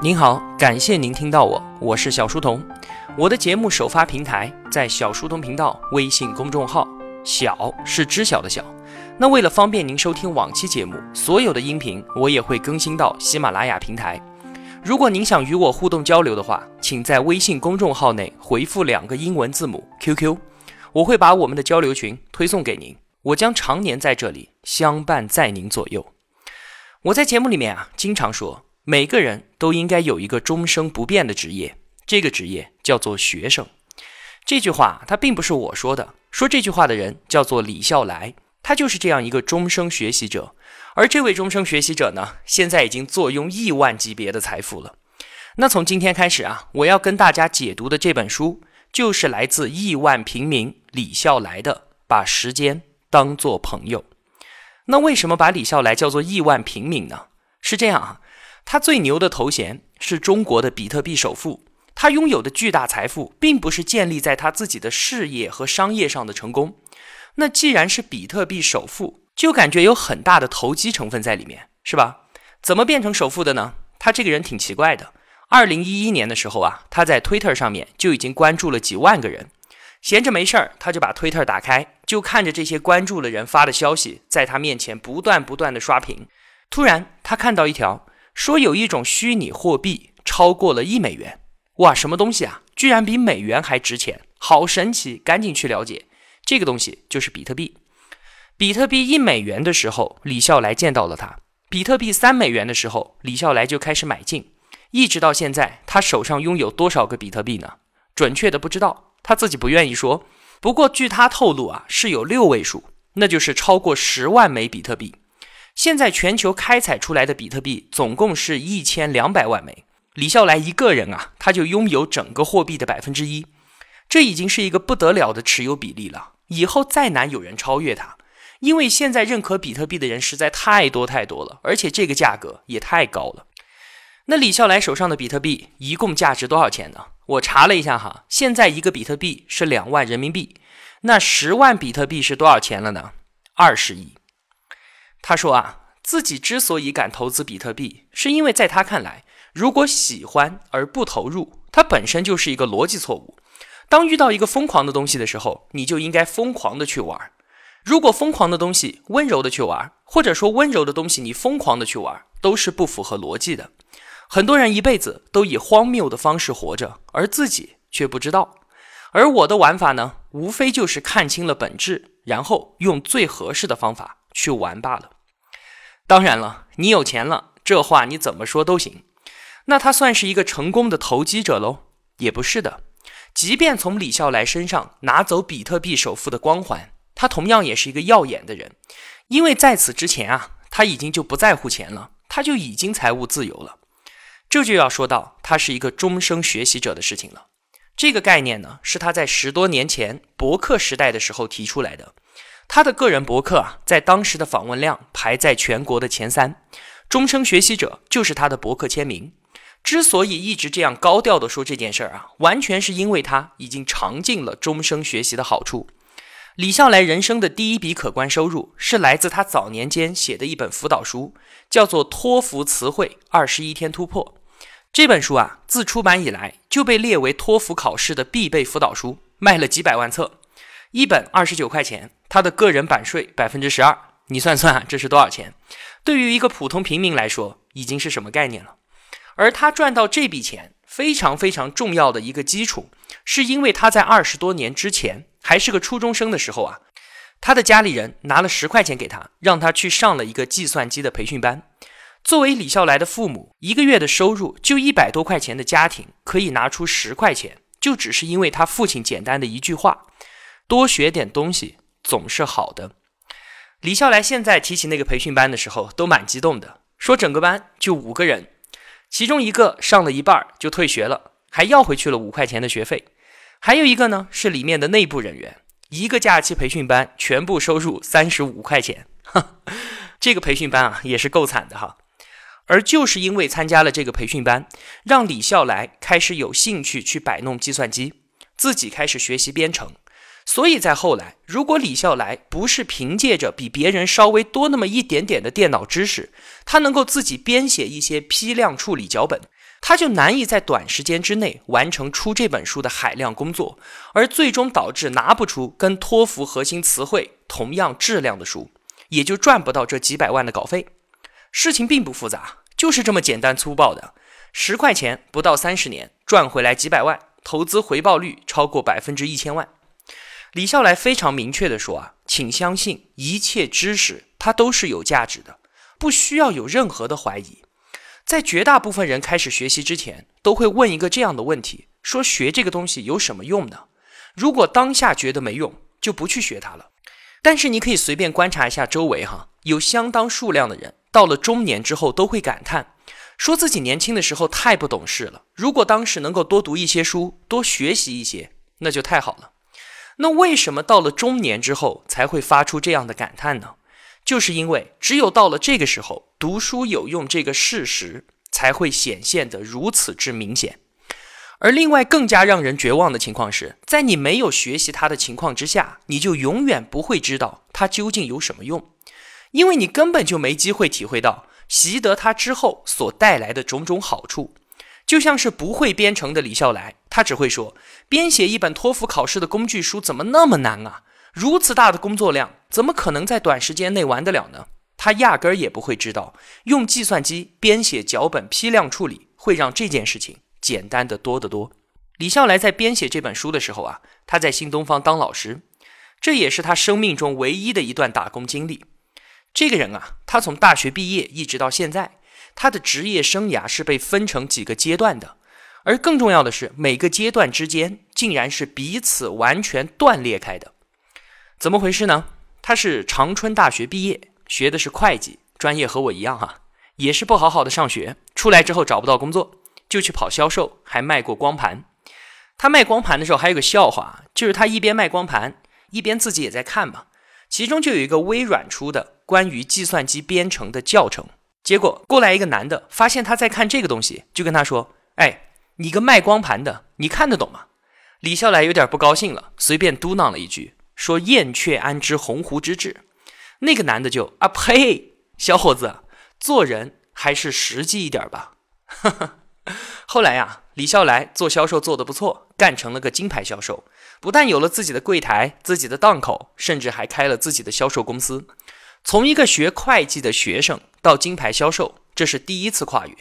您好，感谢您听到我，我是小书童。我的节目首发平台在小书童频道微信公众号，小是知晓的小。那为了方便您收听往期节目，所有的音频我也会更新到喜马拉雅平台。如果您想与我互动交流的话，请在微信公众号内回复两个英文字母 QQ，我会把我们的交流群推送给您。我将常年在这里相伴在您左右。我在节目里面啊，经常说。每个人都应该有一个终生不变的职业，这个职业叫做学生。这句话它并不是我说的，说这句话的人叫做李笑来，他就是这样一个终生学习者。而这位终生学习者呢，现在已经坐拥亿万级别的财富了。那从今天开始啊，我要跟大家解读的这本书，就是来自亿万平民李笑来的《把时间当作朋友》。那为什么把李笑来叫做亿万平民呢？是这样啊。他最牛的头衔是中国的比特币首富。他拥有的巨大财富，并不是建立在他自己的事业和商业上的成功。那既然是比特币首富，就感觉有很大的投机成分在里面，是吧？怎么变成首富的呢？他这个人挺奇怪的。二零一一年的时候啊，他在 Twitter 上面就已经关注了几万个人。闲着没事儿，他就把 Twitter 打开，就看着这些关注的人发的消息，在他面前不断不断的刷屏。突然，他看到一条。说有一种虚拟货币超过了一美元，哇，什么东西啊？居然比美元还值钱，好神奇！赶紧去了解，这个东西就是比特币。比特币一美元的时候，李笑来见到了它；比特币三美元的时候，李笑来就开始买进，一直到现在，他手上拥有多少个比特币呢？准确的不知道，他自己不愿意说。不过据他透露啊，是有六位数，那就是超过十万枚比特币。现在全球开采出来的比特币总共是一千两百万枚，李笑来一个人啊，他就拥有整个货币的百分之一，这已经是一个不得了的持有比例了。以后再难有人超越他，因为现在认可比特币的人实在太多太多了，而且这个价格也太高了。那李笑来手上的比特币一共价值多少钱呢？我查了一下哈，现在一个比特币是两万人民币，那十万比特币是多少钱了呢？二十亿。他说啊，自己之所以敢投资比特币，是因为在他看来，如果喜欢而不投入，它本身就是一个逻辑错误。当遇到一个疯狂的东西的时候，你就应该疯狂的去玩。如果疯狂的东西温柔的去玩，或者说温柔的东西你疯狂的去玩，都是不符合逻辑的。很多人一辈子都以荒谬的方式活着，而自己却不知道。而我的玩法呢，无非就是看清了本质，然后用最合适的方法。去玩罢了。当然了，你有钱了，这话你怎么说都行。那他算是一个成功的投机者喽？也不是的。即便从李笑来身上拿走比特币首富的光环，他同样也是一个耀眼的人。因为在此之前啊，他已经就不在乎钱了，他就已经财务自由了。这就要说到他是一个终生学习者的事情了。这个概念呢，是他在十多年前博客时代的时候提出来的。他的个人博客啊，在当时的访问量排在全国的前三，终生学习者就是他的博客签名。之所以一直这样高调的说这件事儿啊，完全是因为他已经尝尽了终生学习的好处。李笑来人生的第一笔可观收入是来自他早年间写的一本辅导书，叫做《托福词汇二十一天突破》。这本书啊，自出版以来就被列为托福考试的必备辅导书，卖了几百万册。一本二十九块钱，他的个人版税百分之十二，你算算这是多少钱？对于一个普通平民来说，已经是什么概念了？而他赚到这笔钱非常非常重要的一个基础，是因为他在二十多年之前还是个初中生的时候啊，他的家里人拿了十块钱给他，让他去上了一个计算机的培训班。作为李笑来的父母，一个月的收入就一百多块钱的家庭，可以拿出十块钱，就只是因为他父亲简单的一句话。多学点东西总是好的。李笑来现在提起那个培训班的时候，都蛮激动的，说整个班就五个人，其中一个上了一半就退学了，还要回去了五块钱的学费，还有一个呢是里面的内部人员，一个假期培训班全部收入三十五块钱，这个培训班啊也是够惨的哈。而就是因为参加了这个培训班，让李笑来开始有兴趣去摆弄计算机，自己开始学习编程。所以在后来，如果李笑来不是凭借着比别人稍微多那么一点点的电脑知识，他能够自己编写一些批量处理脚本，他就难以在短时间之内完成出这本书的海量工作，而最终导致拿不出跟托福核心词汇同样质量的书，也就赚不到这几百万的稿费。事情并不复杂，就是这么简单粗暴的，十块钱不到三十年赚回来几百万，投资回报率超过百分之一千万。李笑来非常明确地说啊，请相信一切知识它都是有价值的，不需要有任何的怀疑。在绝大部分人开始学习之前，都会问一个这样的问题：说学这个东西有什么用呢？如果当下觉得没用，就不去学它了。但是你可以随便观察一下周围哈，有相当数量的人到了中年之后都会感叹，说自己年轻的时候太不懂事了。如果当时能够多读一些书，多学习一些，那就太好了。那为什么到了中年之后才会发出这样的感叹呢？就是因为只有到了这个时候，读书有用这个事实才会显现得如此之明显。而另外更加让人绝望的情况是，在你没有学习它的情况之下，你就永远不会知道它究竟有什么用，因为你根本就没机会体会到习得它之后所带来的种种好处。就像是不会编程的李笑来，他只会说编写一本托福考试的工具书怎么那么难啊？如此大的工作量，怎么可能在短时间内完得了呢？他压根儿也不会知道，用计算机编写脚本、批量处理会让这件事情简单的多得多。李笑来在编写这本书的时候啊，他在新东方当老师，这也是他生命中唯一的一段打工经历。这个人啊，他从大学毕业一直到现在。他的职业生涯是被分成几个阶段的，而更重要的是，每个阶段之间竟然是彼此完全断裂开的。怎么回事呢？他是长春大学毕业，学的是会计专业，和我一样哈，也是不好好的上学，出来之后找不到工作，就去跑销售，还卖过光盘。他卖光盘的时候还有个笑话，就是他一边卖光盘，一边自己也在看嘛。其中就有一个微软出的关于计算机编程的教程。结果过来一个男的，发现他在看这个东西，就跟他说：“哎，你个卖光盘的，你看得懂吗？”李笑来有点不高兴了，随便嘟囔了一句，说：“燕雀安知鸿鹄之志？”那个男的就啊呸，小伙子，做人还是实际一点吧。后来呀，李笑来做销售做得不错，干成了个金牌销售，不但有了自己的柜台、自己的档口，甚至还开了自己的销售公司。从一个学会计的学生到金牌销售，这是第一次跨越。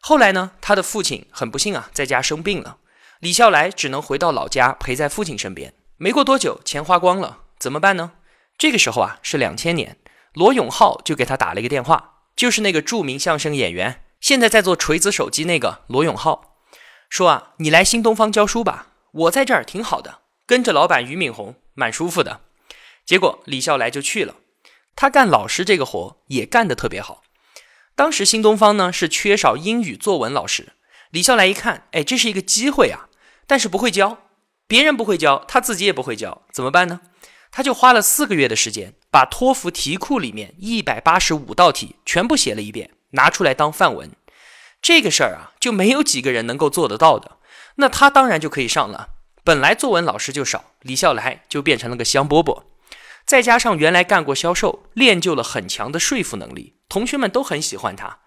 后来呢，他的父亲很不幸啊，在家生病了，李笑来只能回到老家陪在父亲身边。没过多久，钱花光了，怎么办呢？这个时候啊，是两千年，罗永浩就给他打了一个电话，就是那个著名相声演员，现在在做锤子手机那个罗永浩，说啊，你来新东方教书吧，我在这儿挺好的，跟着老板俞敏洪，蛮舒服的。结果李笑来就去了。他干老师这个活也干得特别好。当时新东方呢是缺少英语作文老师，李笑来一看，哎，这是一个机会啊！但是不会教，别人不会教，他自己也不会教，怎么办呢？他就花了四个月的时间，把托福题库里面一百八十五道题全部写了一遍，拿出来当范文。这个事儿啊，就没有几个人能够做得到的。那他当然就可以上了。本来作文老师就少，李笑来就变成了个香饽饽。再加上原来干过销售，练就了很强的说服能力，同学们都很喜欢他。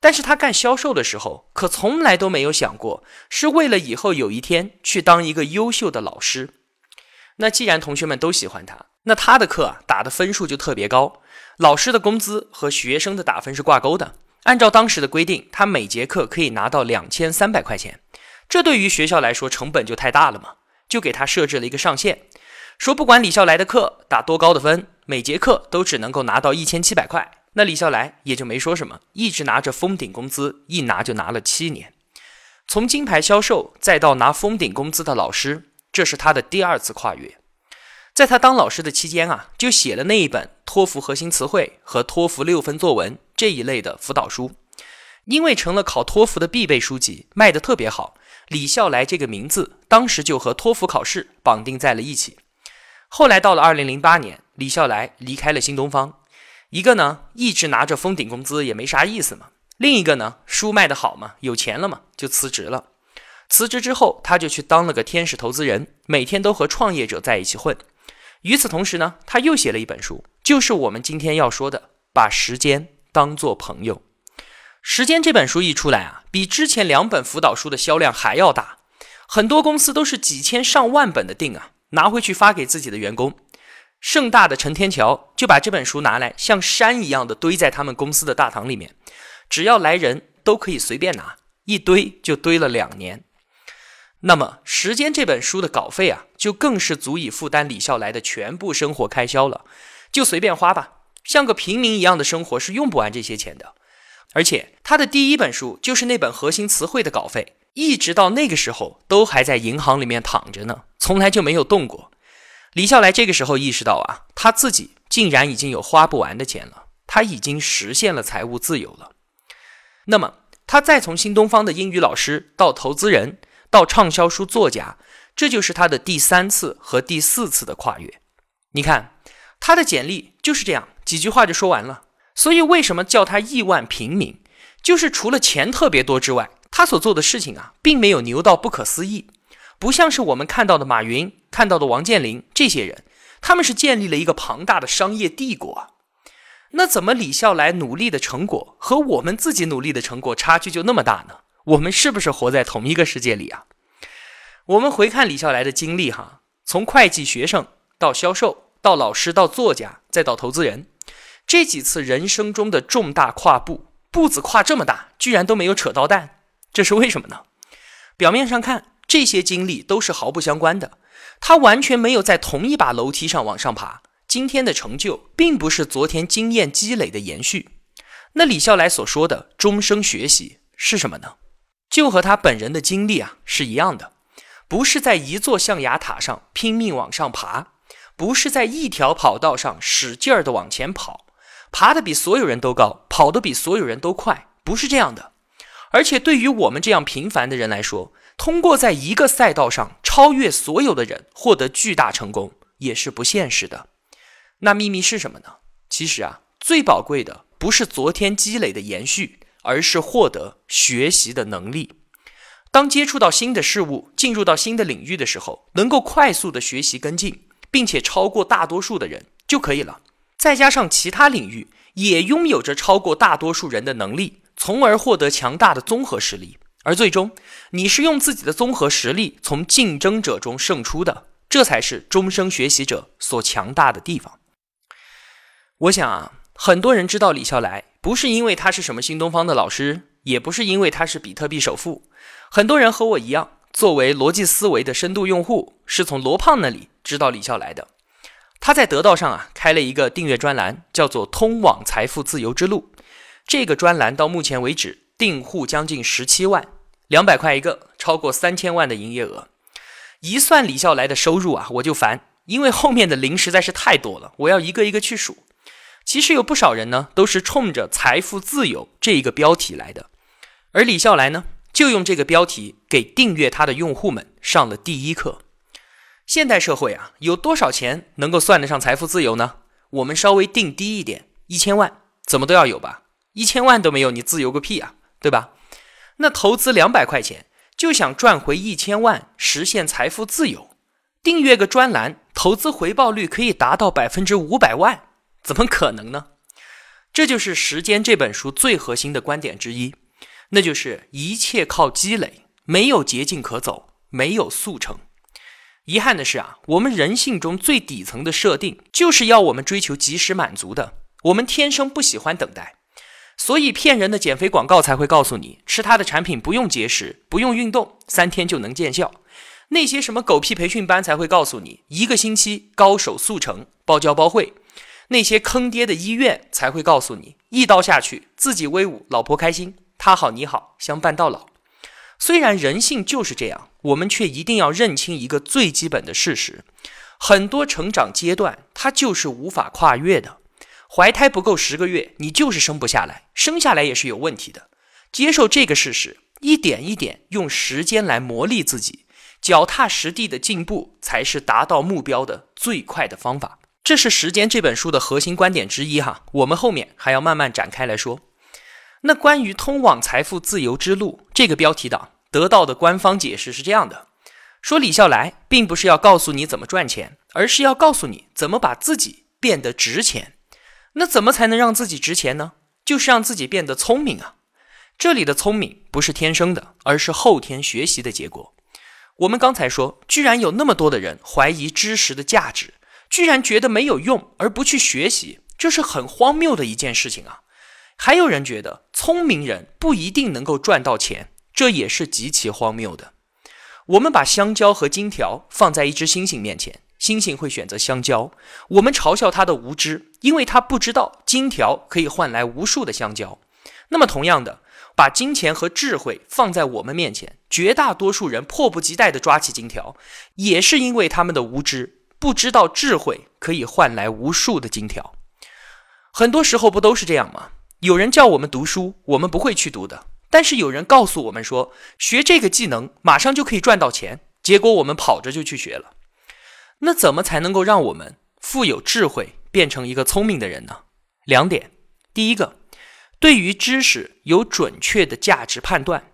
但是他干销售的时候，可从来都没有想过是为了以后有一天去当一个优秀的老师。那既然同学们都喜欢他，那他的课打的分数就特别高。老师的工资和学生的打分是挂钩的。按照当时的规定，他每节课可以拿到两千三百块钱。这对于学校来说成本就太大了嘛，就给他设置了一个上限。说不管李笑来的课打多高的分，每节课都只能够拿到一千七百块。那李笑来也就没说什么，一直拿着封顶工资，一拿就拿了七年。从金牌销售再到拿封顶工资的老师，这是他的第二次跨越。在他当老师的期间啊，就写了那一本托福核心词汇和托福六分作文这一类的辅导书。因为成了考托福的必备书籍，卖的特别好，李笑来这个名字当时就和托福考试绑定在了一起。后来到了二零零八年，李笑来离开了新东方。一个呢，一直拿着封顶工资也没啥意思嘛；另一个呢，书卖得好嘛，有钱了嘛，就辞职了。辞职之后，他就去当了个天使投资人，每天都和创业者在一起混。与此同时呢，他又写了一本书，就是我们今天要说的《把时间当做朋友》。时间这本书一出来啊，比之前两本辅导书的销量还要大，很多公司都是几千上万本的订啊，拿回去发给自己的员工。盛大的陈天桥就把这本书拿来，像山一样的堆在他们公司的大堂里面，只要来人都可以随便拿，一堆就堆了两年。那么，《时间》这本书的稿费啊，就更是足以负担李笑来的全部生活开销了，就随便花吧。像个平民一样的生活是用不完这些钱的。而且，他的第一本书就是那本核心词汇的稿费，一直到那个时候都还在银行里面躺着呢，从来就没有动过。李笑来这个时候意识到啊，他自己竟然已经有花不完的钱了，他已经实现了财务自由了。那么，他再从新东方的英语老师到投资人。到畅销书作家，这就是他的第三次和第四次的跨越。你看，他的简历就是这样，几句话就说完了。所以为什么叫他亿万平民？就是除了钱特别多之外，他所做的事情啊，并没有牛到不可思议。不像是我们看到的马云、看到的王健林这些人，他们是建立了一个庞大的商业帝国啊。那怎么李笑来努力的成果和我们自己努力的成果差距就那么大呢？我们是不是活在同一个世界里啊？我们回看李笑来的经历，哈，从会计学生到销售，到老师，到作家，再到投资人，这几次人生中的重大跨步，步子跨这么大，居然都没有扯到蛋，这是为什么呢？表面上看，这些经历都是毫不相关的，他完全没有在同一把楼梯上往上爬。今天的成就，并不是昨天经验积累的延续。那李笑来所说的终生学习是什么呢？就和他本人的经历啊是一样的，不是在一座象牙塔上拼命往上爬，不是在一条跑道上使劲儿的往前跑，爬的比所有人都高，跑得比所有人都快，不是这样的。而且对于我们这样平凡的人来说，通过在一个赛道上超越所有的人，获得巨大成功，也是不现实的。那秘密是什么呢？其实啊，最宝贵的不是昨天积累的延续。而是获得学习的能力。当接触到新的事物，进入到新的领域的时候，能够快速的学习跟进，并且超过大多数的人就可以了。再加上其他领域也拥有着超过大多数人的能力，从而获得强大的综合实力。而最终，你是用自己的综合实力从竞争者中胜出的，这才是终生学习者所强大的地方。我想啊，很多人知道李笑来。不是因为他是什么新东方的老师，也不是因为他是比特币首富。很多人和我一样，作为逻辑思维的深度用户，是从罗胖那里知道李笑来的。他在得道上啊开了一个订阅专栏，叫做“通往财富自由之路”。这个专栏到目前为止订户将近十七万，两百块一个，超过三千万的营业额。一算李笑来的收入啊，我就烦，因为后面的零实在是太多了，我要一个一个去数。其实有不少人呢，都是冲着“财富自由”这一个标题来的，而李笑来呢，就用这个标题给订阅他的用户们上了第一课。现代社会啊，有多少钱能够算得上财富自由呢？我们稍微定低一点，一千万，怎么都要有吧？一千万都没有，你自由个屁啊，对吧？那投资两百块钱就想赚回一千万，实现财富自由，订阅个专栏，投资回报率可以达到百分之五百万。怎么可能呢？这就是《时间》这本书最核心的观点之一，那就是一切靠积累，没有捷径可走，没有速成。遗憾的是啊，我们人性中最底层的设定就是要我们追求及时满足的，我们天生不喜欢等待，所以骗人的减肥广告才会告诉你吃他的产品不用节食，不用运动，三天就能见效。那些什么狗屁培训班才会告诉你一个星期高手速成，包教包会。那些坑爹的医院才会告诉你，一刀下去，自己威武，老婆开心，他好你好，相伴到老。虽然人性就是这样，我们却一定要认清一个最基本的事实：很多成长阶段，它就是无法跨越的。怀胎不够十个月，你就是生不下来，生下来也是有问题的。接受这个事实，一点一点用时间来磨砺自己，脚踏实地的进步，才是达到目标的最快的方法。这是《时间》这本书的核心观点之一哈，我们后面还要慢慢展开来说。那关于“通往财富自由之路”这个标题党得到的官方解释是这样的：说李笑来并不是要告诉你怎么赚钱，而是要告诉你怎么把自己变得值钱。那怎么才能让自己值钱呢？就是让自己变得聪明啊！这里的聪明不是天生的，而是后天学习的结果。我们刚才说，居然有那么多的人怀疑知识的价值，居然觉得没有用而不去学习，这是很荒谬的一件事情啊！还有人觉得聪明人不一定能够赚到钱，这也是极其荒谬的。我们把香蕉和金条放在一只猩猩面前。猩猩会选择香蕉，我们嘲笑它的无知，因为它不知道金条可以换来无数的香蕉。那么，同样的，把金钱和智慧放在我们面前，绝大多数人迫不及待地抓起金条，也是因为他们的无知，不知道智慧可以换来无数的金条。很多时候不都是这样吗？有人叫我们读书，我们不会去读的；但是有人告诉我们说，学这个技能马上就可以赚到钱，结果我们跑着就去学了。那怎么才能够让我们富有智慧，变成一个聪明的人呢？两点，第一个，对于知识有准确的价值判断。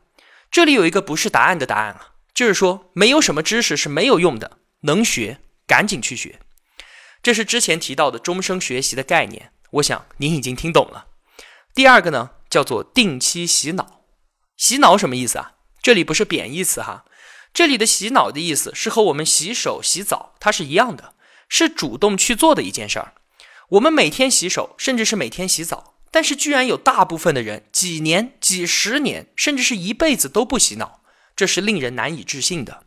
这里有一个不是答案的答案啊，就是说没有什么知识是没有用的，能学赶紧去学。这是之前提到的终生学习的概念，我想您已经听懂了。第二个呢，叫做定期洗脑。洗脑什么意思啊？这里不是贬义词哈。这里的洗脑的意思是和我们洗手、洗澡它是一样的，是主动去做的一件事儿。我们每天洗手，甚至是每天洗澡，但是居然有大部分的人几年、几十年，甚至是一辈子都不洗脑，这是令人难以置信的。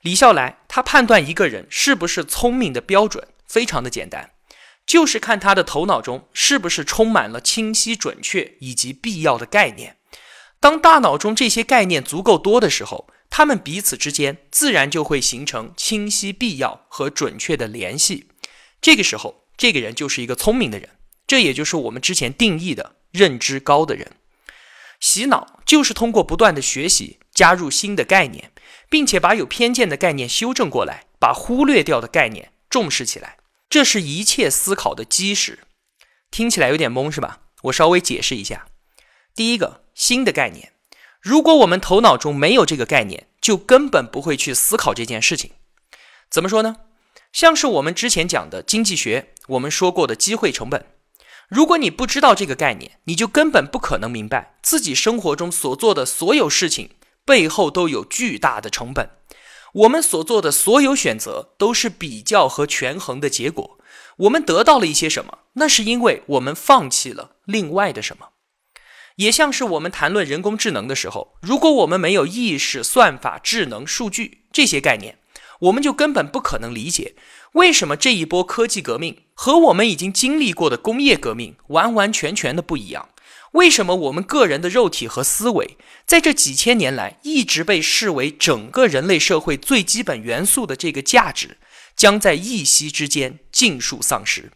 李笑来他判断一个人是不是聪明的标准非常的简单，就是看他的头脑中是不是充满了清晰、准确以及必要的概念。当大脑中这些概念足够多的时候。他们彼此之间自然就会形成清晰、必要和准确的联系。这个时候，这个人就是一个聪明的人，这也就是我们之前定义的认知高的人。洗脑就是通过不断的学习，加入新的概念，并且把有偏见的概念修正过来，把忽略掉的概念重视起来。这是一切思考的基石。听起来有点懵是吧？我稍微解释一下。第一个，新的概念。如果我们头脑中没有这个概念，就根本不会去思考这件事情。怎么说呢？像是我们之前讲的经济学，我们说过的机会成本。如果你不知道这个概念，你就根本不可能明白自己生活中所做的所有事情背后都有巨大的成本。我们所做的所有选择都是比较和权衡的结果。我们得到了一些什么？那是因为我们放弃了另外的什么。也像是我们谈论人工智能的时候，如果我们没有意识、算法、智能、数据这些概念，我们就根本不可能理解为什么这一波科技革命和我们已经经历过的工业革命完完全全的不一样。为什么我们个人的肉体和思维在这几千年来一直被视为整个人类社会最基本元素的这个价值，将在一夕之间尽数丧失？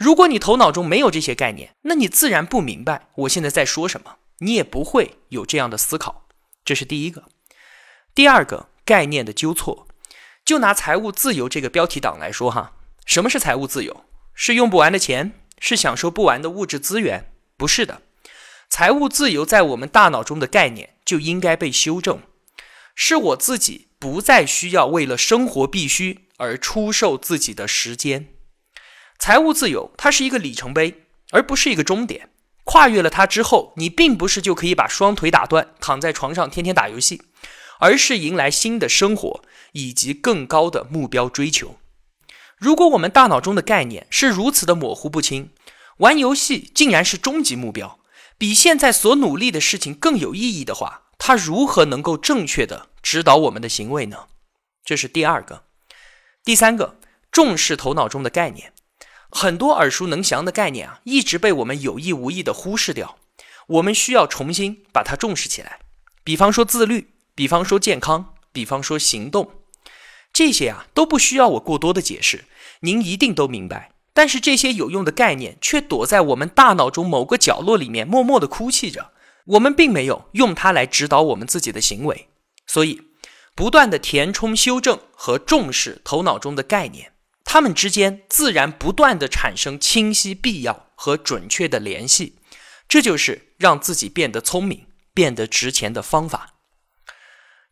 如果你头脑中没有这些概念，那你自然不明白我现在在说什么，你也不会有这样的思考。这是第一个。第二个概念的纠错，就拿财务自由这个标题党来说哈，什么是财务自由？是用不完的钱？是享受不完的物质资源？不是的，财务自由在我们大脑中的概念就应该被修正，是我自己不再需要为了生活必须而出售自己的时间。财务自由，它是一个里程碑，而不是一个终点。跨越了它之后，你并不是就可以把双腿打断，躺在床上天天打游戏，而是迎来新的生活以及更高的目标追求。如果我们大脑中的概念是如此的模糊不清，玩游戏竟然是终极目标，比现在所努力的事情更有意义的话，它如何能够正确的指导我们的行为呢？这是第二个。第三个，重视头脑中的概念。很多耳熟能详的概念啊，一直被我们有意无意的忽视掉。我们需要重新把它重视起来。比方说自律，比方说健康，比方说行动，这些啊都不需要我过多的解释，您一定都明白。但是这些有用的概念却躲在我们大脑中某个角落里面，默默的哭泣着。我们并没有用它来指导我们自己的行为，所以不断的填充、修正和重视头脑中的概念。它们之间自然不断的产生清晰、必要和准确的联系，这就是让自己变得聪明、变得值钱的方法。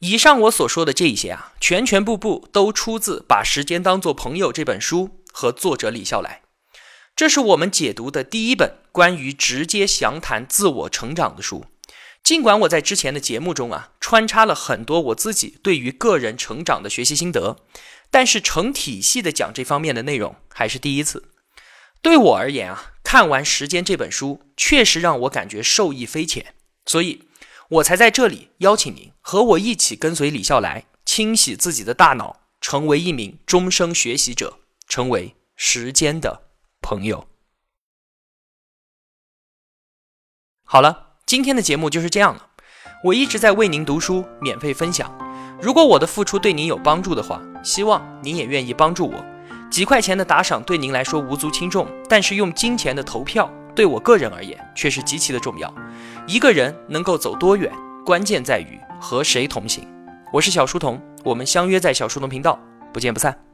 以上我所说的这些啊，全全部部都出自《把时间当作朋友》这本书和作者李笑来。这是我们解读的第一本关于直接详谈自我成长的书。尽管我在之前的节目中啊，穿插了很多我自己对于个人成长的学习心得，但是成体系的讲这方面的内容还是第一次。对我而言啊，看完《时间》这本书，确实让我感觉受益匪浅，所以我才在这里邀请您和我一起跟随李笑来，清洗自己的大脑，成为一名终生学习者，成为时间的朋友。好了。今天的节目就是这样了。我一直在为您读书，免费分享。如果我的付出对您有帮助的话，希望您也愿意帮助我。几块钱的打赏对您来说无足轻重，但是用金钱的投票对我个人而言却是极其的重要。一个人能够走多远，关键在于和谁同行。我是小书童，我们相约在小书童频道，不见不散。